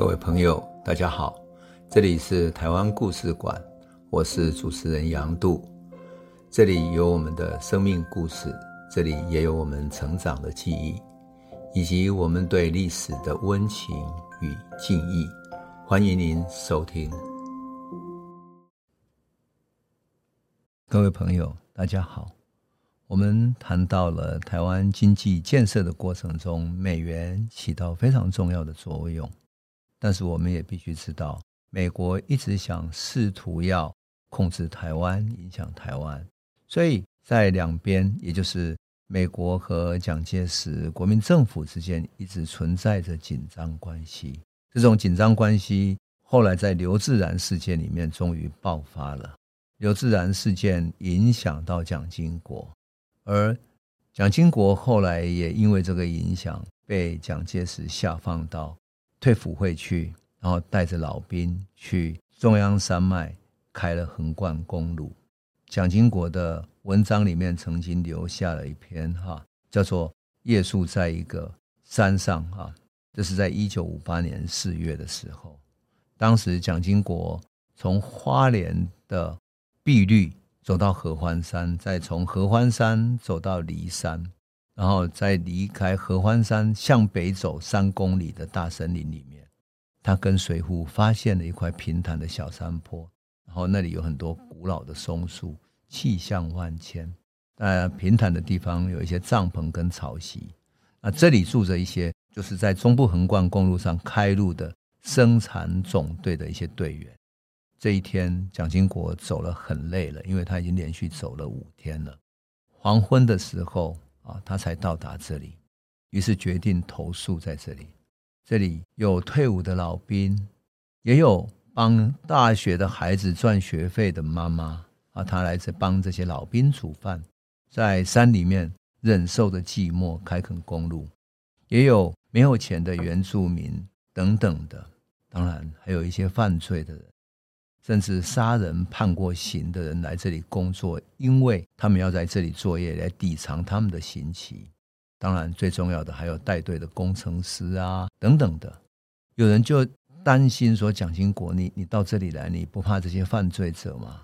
各位朋友，大家好，这里是台湾故事馆，我是主持人杨度，这里有我们的生命故事，这里也有我们成长的记忆，以及我们对历史的温情与敬意。欢迎您收听。各位朋友，大家好。我们谈到了台湾经济建设的过程中，美元起到非常重要的作用。但是，我们也必须知道，美国一直想试图要控制台湾，影响台湾，所以在两边，也就是美国和蒋介石国民政府之间，一直存在着紧张关系。这种紧张关系，后来在刘自然事件里面终于爆发了。刘自然事件影响到蒋经国。而蒋经国后来也因为这个影响，被蒋介石下放到退辅会去，然后带着老兵去中央山脉开了横贯公路。蒋经国的文章里面曾经留下了一篇哈，叫做《夜宿在一个山上》哈，这是在一九五八年四月的时候，当时蒋经国从花莲的碧绿。走到合欢山，再从合欢山走到骊山，然后在离开合欢山，向北走三公里的大森林里面，他跟随扈发现了一块平坦的小山坡，然后那里有很多古老的松树，气象万千。呃，平坦的地方有一些帐篷跟草席，那这里住着一些就是在中部横贯公路上开路的生产总队的一些队员。这一天，蒋经国走了很累了，因为他已经连续走了五天了。黄昏的时候啊，他才到达这里，于是决定投宿在这里。这里有退伍的老兵，也有帮大学的孩子赚学费的妈妈啊，他来这帮这些老兵煮饭，在山里面忍受着寂寞，开垦公路。也有没有钱的原住民等等的，当然还有一些犯罪的人。甚至杀人判过刑的人来这里工作，因为他们要在这里作业来抵偿他们的刑期。当然，最重要的还有带队的工程师啊等等的。有人就担心说：“蒋经国，你你到这里来，你不怕这些犯罪者吗？”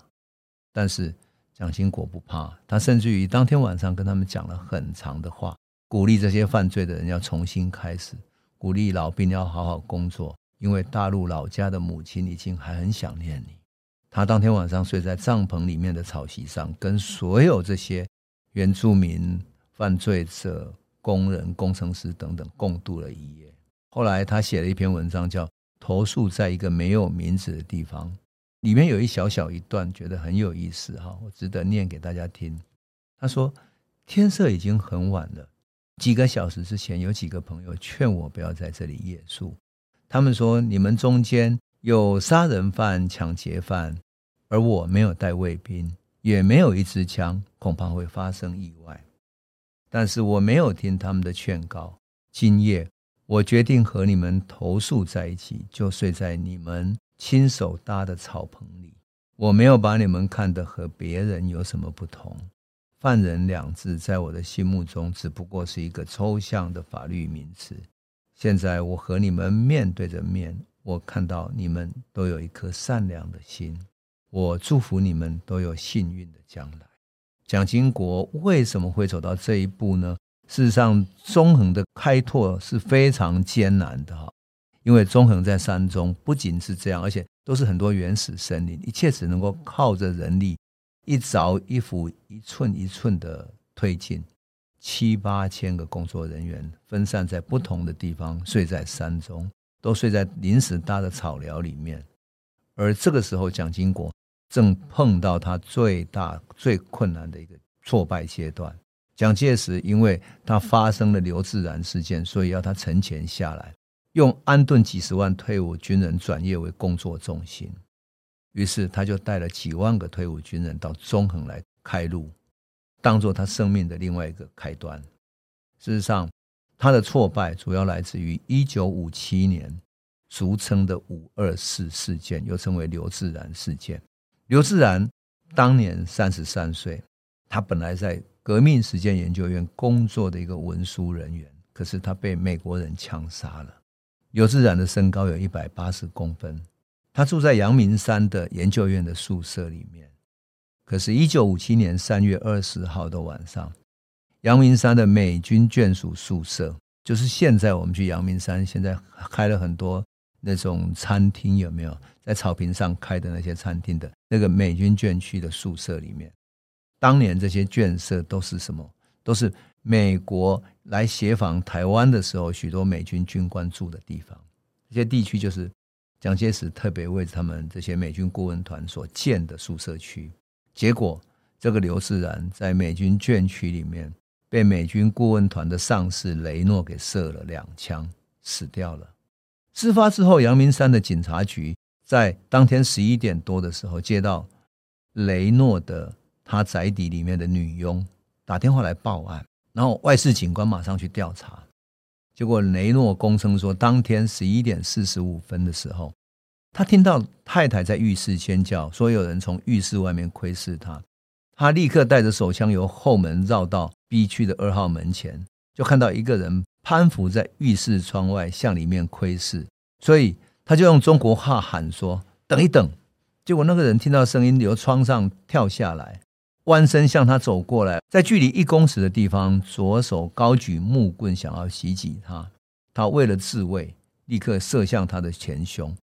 但是蒋经国不怕，他甚至于当天晚上跟他们讲了很长的话，鼓励这些犯罪的人要重新开始，鼓励老兵要好好工作。因为大陆老家的母亲已经还很想念你，他当天晚上睡在帐篷里面的草席上，跟所有这些原住民、犯罪者、工人、工程师等等共度了一夜。后来他写了一篇文章，叫《投宿在一个没有名字的地方》，里面有一小小一段，觉得很有意思哈，我值得念给大家听。他说：“天色已经很晚了，几个小时之前，有几个朋友劝我不要在这里夜宿。”他们说：“你们中间有杀人犯、抢劫犯，而我没有带卫兵，也没有一支枪，恐怕会发生意外。但是我没有听他们的劝告。今夜我决定和你们投宿在一起，就睡在你们亲手搭的草棚里。我没有把你们看得和别人有什么不同。犯人两字在我的心目中只不过是一个抽象的法律名词。”现在我和你们面对着面，我看到你们都有一颗善良的心，我祝福你们都有幸运的将来。蒋经国为什么会走到这一步呢？事实上，中横的开拓是非常艰难的哈，因为中横在山中，不仅是这样，而且都是很多原始森林，一切只能够靠着人力，一凿一斧，一寸一寸的推进。七八千个工作人员分散在不同的地方，睡在山中，都睡在临时搭的草寮里面。而这个时候，蒋经国正碰到他最大、最困难的一个挫败阶段。蒋介石因为他发生了刘自然事件，所以要他沉潜下来，用安顿几十万退伍军人转业为工作重心。于是他就带了几万个退伍军人到中横来开路。当做他生命的另外一个开端。事实上，他的挫败主要来自于一九五七年俗称的“五二四事件”，又称为刘自然事件。刘自然当年三十三岁，他本来在革命实践研究院工作的一个文书人员，可是他被美国人枪杀了。刘自然的身高有一百八十公分，他住在阳明山的研究院的宿舍里面。可是，一九五七年三月二十号的晚上，阳明山的美军眷属宿舍，就是现在我们去阳明山，现在开了很多那种餐厅，有没有？在草坪上开的那些餐厅的那个美军眷区的宿舍里面，当年这些眷舍都是什么？都是美国来协防台湾的时候，许多美军军官住的地方。这些地区就是蒋介石特别为他们这些美军顾问团所建的宿舍区。结果，这个刘世然在美军眷区里面被美军顾问团的上士雷诺给射了两枪，死掉了。事发之后，阳明山的警察局在当天十一点多的时候接到雷诺的他宅邸里面的女佣打电话来报案，然后外事警官马上去调查。结果雷诺供称说，当天十一点四十五分的时候。他听到太太在浴室尖叫，说有人从浴室外面窥视他。他立刻带着手枪由后门绕到 B 区的二号门前，就看到一个人攀附在浴室窗外向里面窥视，所以他就用中国话喊说：“等一等。”结果那个人听到声音由窗上跳下来，弯身向他走过来，在距离一公尺的地方，左手高举木棍想要袭击他。他为了自卫，立刻射向他的前胸。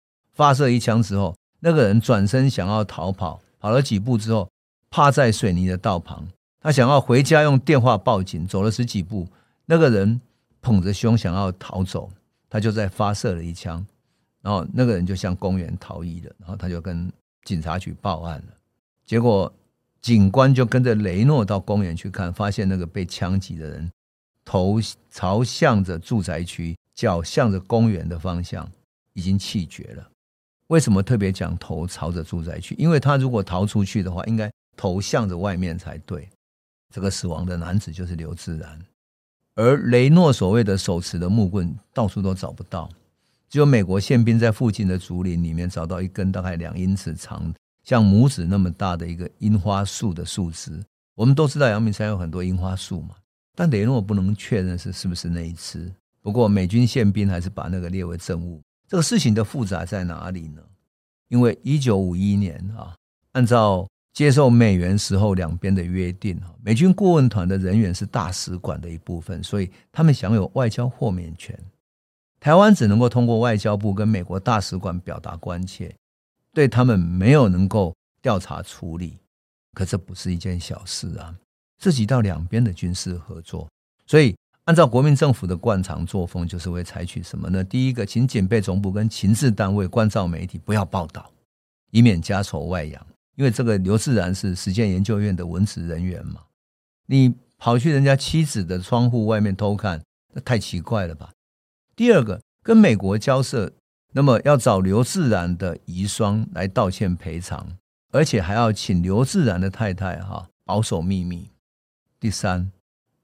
发射一枪之后，那个人转身想要逃跑，跑了几步之后，趴在水泥的道旁。他想要回家用电话报警，走了十几步，那个人捧着胸想要逃走，他就在发射了一枪，然后那个人就向公园逃逸了。然后他就跟警察局报案了。结果警官就跟着雷诺到公园去看，发现那个被枪击的人头朝向着住宅区，脚向着公园的方向，已经气绝了。为什么特别讲头朝着住宅区？因为他如果逃出去的话，应该头向着外面才对。这个死亡的男子就是刘自然，而雷诺所谓的手持的木棍到处都找不到，只有美国宪兵在附近的竹林里面找到一根大概两英尺长、像拇指那么大的一个樱花树的树枝。我们都知道阳明山有很多樱花树嘛，但雷诺不能确认是是不是那一枝。不过美军宪兵还是把那个列为证物。这个事情的复杂在哪里呢？因为一九五一年啊，按照接受美元时候两边的约定啊，美军顾问团的人员是大使馆的一部分，所以他们享有外交豁免权。台湾只能够通过外交部跟美国大使馆表达关切，对他们没有能够调查处理。可这不是一件小事啊，涉及到两边的军事合作，所以。按照国民政府的惯常作风，就是会采取什么呢？第一个，请警备总部跟情治单位关照媒体不要报道，以免家丑外扬。因为这个刘自然是实践研究院的文职人员嘛，你跑去人家妻子的窗户外面偷看，那太奇怪了吧？第二个，跟美国交涉，那么要找刘自然的遗孀来道歉赔偿，而且还要请刘自然的太太哈保守秘密。第三。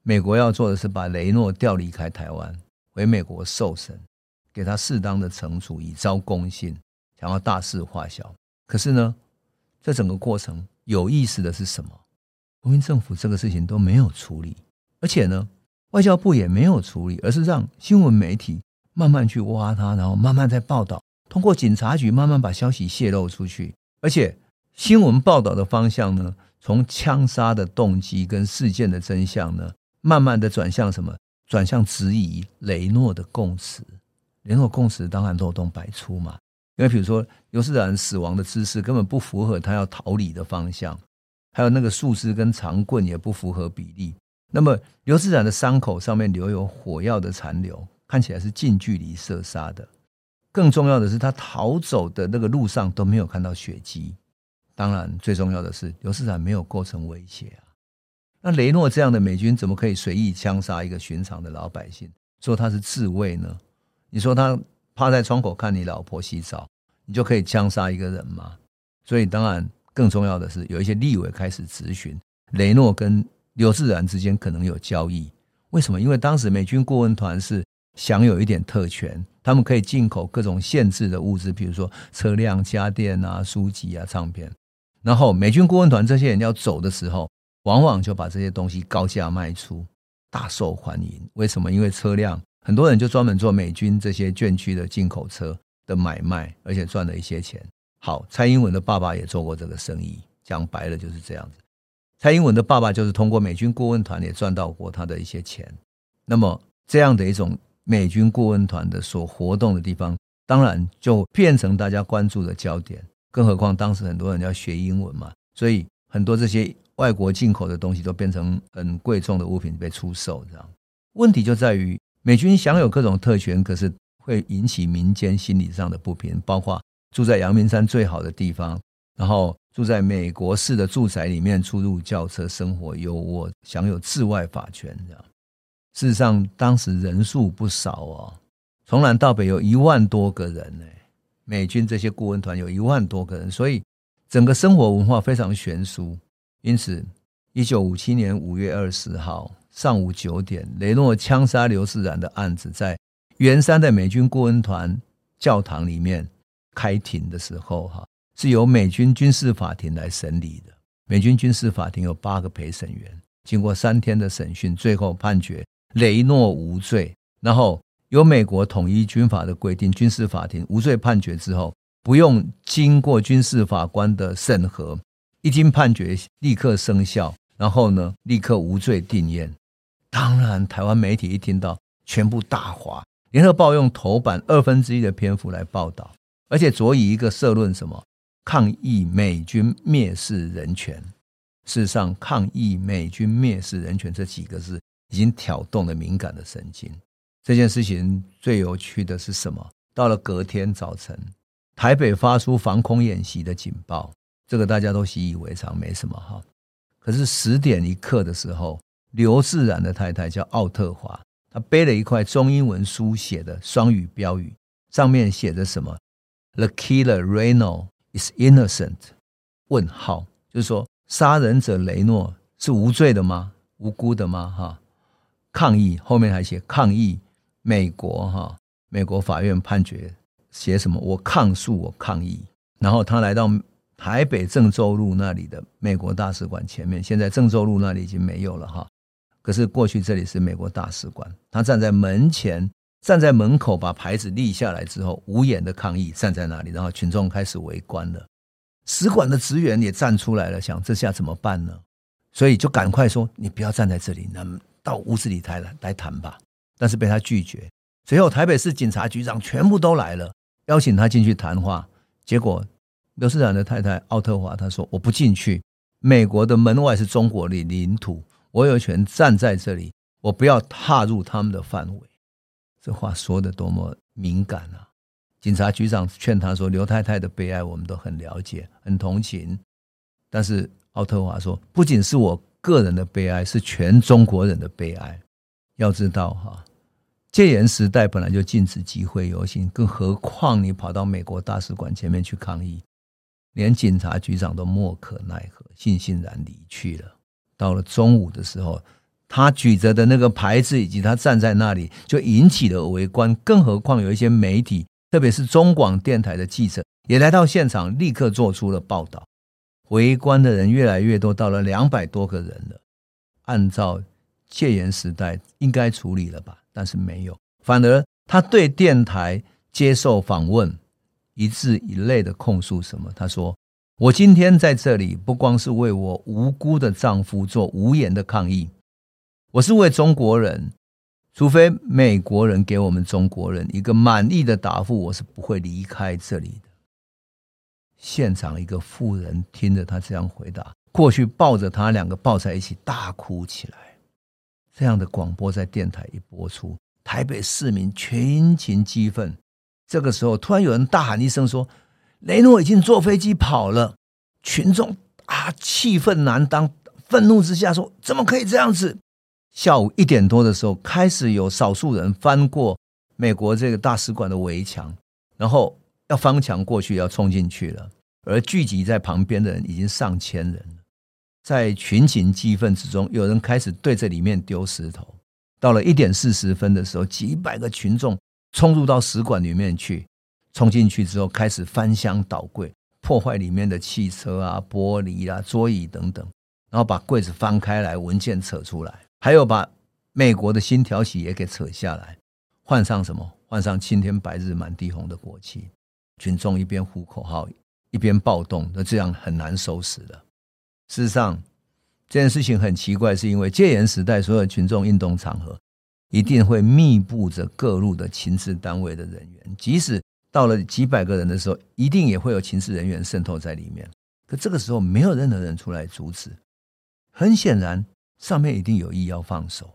美国要做的是把雷诺调离开台湾，回美国受审，给他适当的惩处，以昭公信，想要大事化小。可是呢，这整个过程有意思的是什么？国民政府这个事情都没有处理，而且呢，外交部也没有处理，而是让新闻媒体慢慢去挖他，然后慢慢在报道，通过警察局慢慢把消息泄露出去，而且新闻报道的方向呢，从枪杀的动机跟事件的真相呢。慢慢的转向什么？转向质疑雷诺的供词。雷诺供词当然漏洞百出嘛。因为比如说刘自然死亡的姿势根本不符合他要逃离的方向，还有那个树枝跟长棍也不符合比例。那么刘自然的伤口上面留有火药的残留，看起来是近距离射杀的。更重要的是，他逃走的那个路上都没有看到血迹。当然，最重要的是刘自然没有构成威胁啊。那雷诺这样的美军怎么可以随意枪杀一个寻常的老百姓？说他是自卫呢？你说他趴在窗口看你老婆洗澡，你就可以枪杀一个人吗？所以当然更重要的是，有一些立委开始质询雷诺跟刘自然之间可能有交易。为什么？因为当时美军顾问团是享有一点特权，他们可以进口各种限制的物资，比如说车辆、家电啊、书籍啊、唱片。然后美军顾问团这些人要走的时候。往往就把这些东西高价卖出，大受欢迎。为什么？因为车辆很多人就专门做美军这些眷区的进口车的买卖，而且赚了一些钱。好，蔡英文的爸爸也做过这个生意，讲白了就是这样子。蔡英文的爸爸就是通过美军顾问团也赚到过他的一些钱。那么这样的一种美军顾问团的所活动的地方，当然就变成大家关注的焦点。更何况当时很多人要学英文嘛，所以很多这些外国进口的东西都变成很贵重的物品被出售。这样问题就在于美军享有各种特权，可是会引起民间心理上的不平，包括住在阳明山最好的地方，然后住在美国式的住宅里面，出入轿车，生活优渥，享有治外法权。这样事实上当时人数不少哦，从南到北有一万多个人呢。美军这些顾问团有一万多个人，所以整个生活文化非常悬殊。因此，一九五七年五月二十号上午九点，雷诺枪杀刘世然的案子在圆山的美军顾问团教堂里面开庭的时候，哈，是由美军军事法庭来审理的。美军军事法庭有八个陪审员，经过三天的审讯，最后判决雷诺无罪，然后。由美国统一军法的规定，军事法庭无罪判决之后，不用经过军事法官的审核，一经判决立刻生效，然后呢，立刻无罪定谳。当然，台湾媒体一听到，全部大哗。联合报用头版二分之一的篇幅来报道，而且着以一个社论：什么抗议美军蔑视人权。事实上，抗议美军蔑视人权这几个字，已经挑动了敏感的神经。这件事情最有趣的是什么？到了隔天早晨，台北发出防空演习的警报，这个大家都习以为常，没什么哈。可是十点一刻的时候，刘自然的太太叫奥特华，她背了一块中英文书写的双语标语，上面写着什么？The killer Reno is innocent？问号，就是说杀人者雷诺是无罪的吗？无辜的吗？哈，抗议后面还写抗议。美国哈，美国法院判决写什么？我抗诉，我抗议。然后他来到台北郑州路那里的美国大使馆前面，现在郑州路那里已经没有了哈。可是过去这里是美国大使馆，他站在门前，站在门口，把牌子立下来之后，无言的抗议，站在那里，然后群众开始围观了。使馆的职员也站出来了，想这下怎么办呢？所以就赶快说：“你不要站在这里，那么到屋子里台来来谈吧。”但是被他拒绝。随后，台北市警察局长全部都来了，邀请他进去谈话。结果，刘世然的太太奥特华他说：“我不进去。美国的门外是中国的领土，我有权站在这里，我不要踏入他们的范围。”这话说得多么敏感啊！警察局长劝他说：“刘太太的悲哀，我们都很了解，很同情。”但是奥特华说：“不仅是我个人的悲哀，是全中国人的悲哀。”要知道哈，戒严时代本来就禁止集会游行，更何况你跑到美国大使馆前面去抗议，连警察局长都莫可奈何，悻悻然离去了。到了中午的时候，他举着的那个牌子以及他站在那里，就引起了围观。更何况有一些媒体，特别是中广电台的记者，也来到现场，立刻做出了报道。围观的人越来越多，到了两百多个人了。按照戒严时代应该处理了吧，但是没有，反而他对电台接受访问，一字一泪的控诉什么？他说：“我今天在这里不光是为我无辜的丈夫做无言的抗议，我是为中国人。除非美国人给我们中国人一个满意的答复，我是不会离开这里的。”现场一个妇人听着他这样回答，过去抱着他两个抱在一起大哭起来。这样的广播在电台一播出，台北市民群情激愤。这个时候，突然有人大喊一声说：“雷诺已经坐飞机跑了！”群众啊，气愤难当，愤怒之下说：“怎么可以这样子？”下午一点多的时候，开始有少数人翻过美国这个大使馆的围墙，然后要翻墙过去，要冲进去了。而聚集在旁边的人已经上千人。在群情激愤之中，有人开始对着里面丢石头。到了一点四十分的时候，几百个群众冲入到使馆里面去，冲进去之后开始翻箱倒柜，破坏里面的汽车啊、玻璃啊、桌椅等等，然后把柜子翻开来，文件扯出来，还有把美国的新条旗也给扯下来。换上什么？换上青天白日满地红的国旗，群众一边呼口号，一边暴动，那这样很难收拾的。事实上，这件事情很奇怪，是因为戒严时代所有群众运动场合一定会密布着各路的情治单位的人员，即使到了几百个人的时候，一定也会有情治人员渗透在里面。可这个时候，没有任何人出来阻止。很显然，上面一定有意要放手。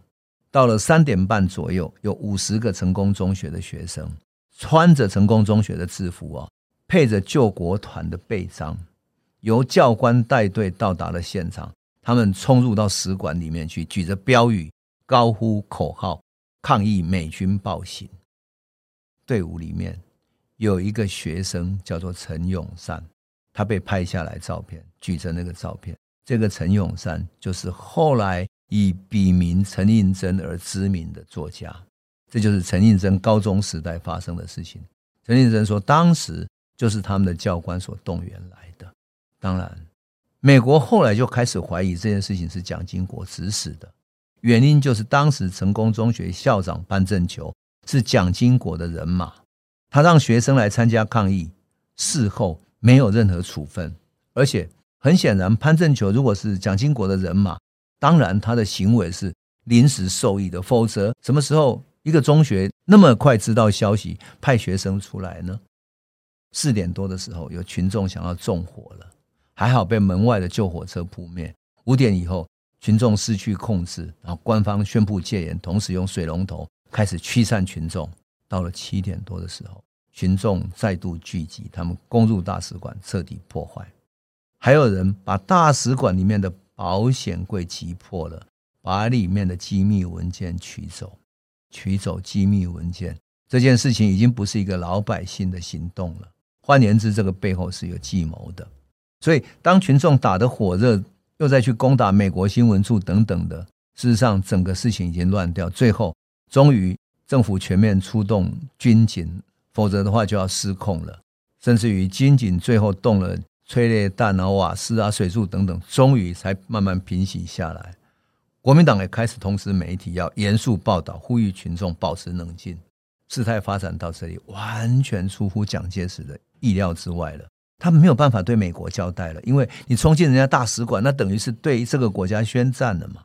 到了三点半左右，有五十个成功中学的学生，穿着成功中学的制服哦，配着救国团的背章，由教官带队到达了现场。他们冲入到使馆里面去，举着标语，高呼口号，抗议美军暴行。队伍里面有一个学生叫做陈永善，他被拍下来照片，举着那个照片。这个陈永善就是后来。以笔名陈应真而知名的作家，这就是陈应真高中时代发生的事情。陈应真说，当时就是他们的教官所动员来的。当然，美国后来就开始怀疑这件事情是蒋经国指使的，原因就是当时成功中学校长潘正球是蒋经国的人马，他让学生来参加抗议，事后没有任何处分，而且很显然，潘正球如果是蒋经国的人马。当然，他的行为是临时授意的，否则什么时候一个中学那么快知道消息，派学生出来呢？四点多的时候，有群众想要纵火了，还好被门外的救火车扑灭。五点以后，群众失去控制，然后官方宣布戒严，同时用水龙头开始驱散群众。到了七点多的时候，群众再度聚集，他们攻入大使馆，彻底破坏，还有人把大使馆里面的。保险柜击破了，把里面的机密文件取走，取走机密文件这件事情已经不是一个老百姓的行动了。换言之，这个背后是有计谋的。所以，当群众打得火热，又再去攻打美国新闻处等等的，事实上，整个事情已经乱掉。最后，终于政府全面出动军警，否则的话就要失控了。甚至于军警最后动了。催泪弹啊、瓦斯啊、水柱等等，终于才慢慢平息下来。国民党也开始通知媒体要严肃报道，呼吁群众保持冷静。事态发展到这里，完全出乎蒋介石的意料之外了。他没有办法对美国交代了，因为你冲进人家大使馆，那等于是对这个国家宣战了嘛。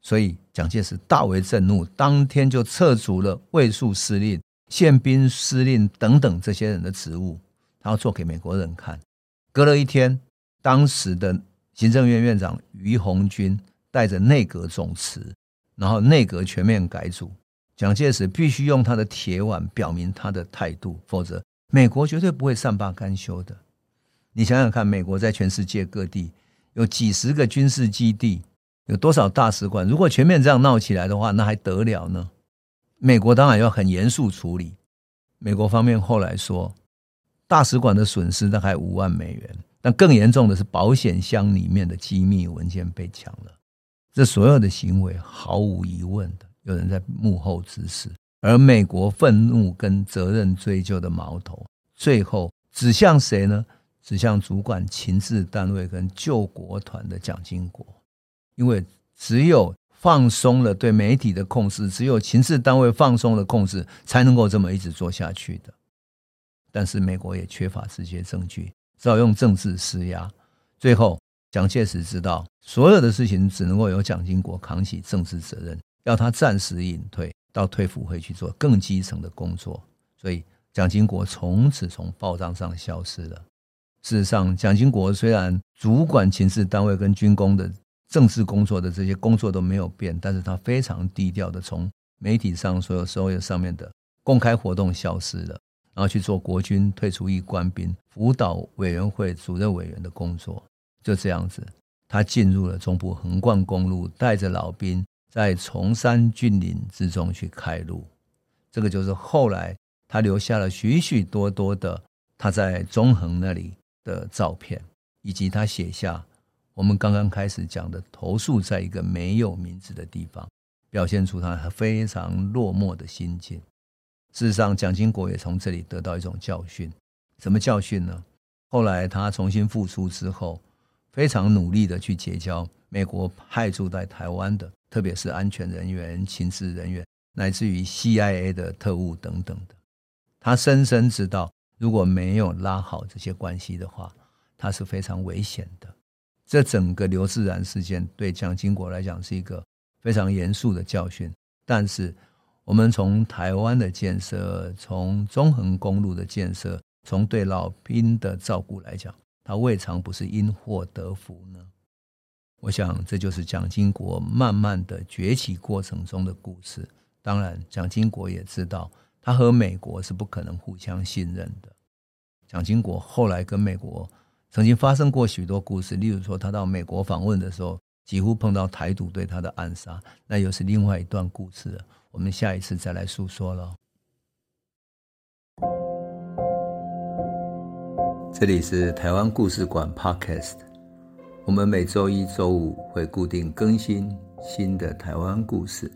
所以蒋介石大为震怒，当天就撤除了卫戍司令、宪兵司令等等这些人的职务，他要做给美国人看。隔了一天，当时的行政院院长于鸿钧带着内阁总辞，然后内阁全面改组。蒋介石必须用他的铁腕表明他的态度，否则美国绝对不会善罢甘休的。你想想看，美国在全世界各地有几十个军事基地，有多少大使馆？如果全面这样闹起来的话，那还得了呢？美国当然要很严肃处理。美国方面后来说。大使馆的损失大概五万美元，但更严重的是保险箱里面的机密文件被抢了。这所有的行为毫无疑问的有人在幕后指使，而美国愤怒跟责任追究的矛头，最后指向谁呢？指向主管情治单位跟救国团的蒋经国，因为只有放松了对媒体的控制，只有情治单位放松了控制，才能够这么一直做下去的。但是美国也缺乏直接证据，只好用政治施压。最后，蒋介石知道所有的事情只能够由蒋经国扛起政治责任，要他暂时隐退到退辅会去做更基层的工作。所以，蒋经国从此从报章上消失了。事实上，蒋经国虽然主管情治单位跟军工的政治工作的这些工作都没有变，但是他非常低调的从媒体上所有所有上面的公开活动消失了。然后去做国军退出役官兵辅导委员会主任委员的工作，就这样子，他进入了中部横贯公路，带着老兵在崇山峻岭之中去开路。这个就是后来他留下了许许多多的他在中横那里的照片，以及他写下我们刚刚开始讲的投诉在一个没有名字的地方，表现出他非常落寞的心境。事实上，蒋经国也从这里得到一种教训。什么教训呢？后来他重新复出之后，非常努力的去结交美国派驻在台湾的，特别是安全人员、情治人员，乃至于 CIA 的特务等等的。他深深知道，如果没有拉好这些关系的话，他是非常危险的。这整个刘自然事件对蒋经国来讲是一个非常严肃的教训。但是，我们从台湾的建设，从中横公路的建设，从对老兵的照顾来讲，他未尝不是因祸得福呢。我想，这就是蒋经国慢慢的崛起过程中的故事。当然，蒋经国也知道，他和美国是不可能互相信任的。蒋经国后来跟美国曾经发生过许多故事，例如说，他到美国访问的时候，几乎碰到台独对他的暗杀，那又是另外一段故事。我们下一次再来诉说了。这里是台湾故事馆 Podcast，我们每周一、周五会固定更新新的台湾故事，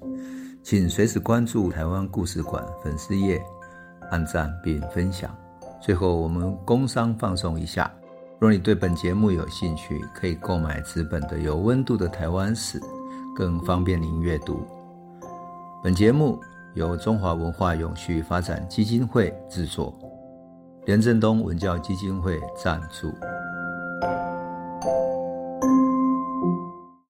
请随时关注台湾故事馆粉丝页，按赞并分享。最后，我们工商放松一下，若你对本节目有兴趣，可以购买纸本的《有温度的台湾史》，更方便您阅读。本节目由中华文化永续发展基金会制作，连振东文教基金会赞助。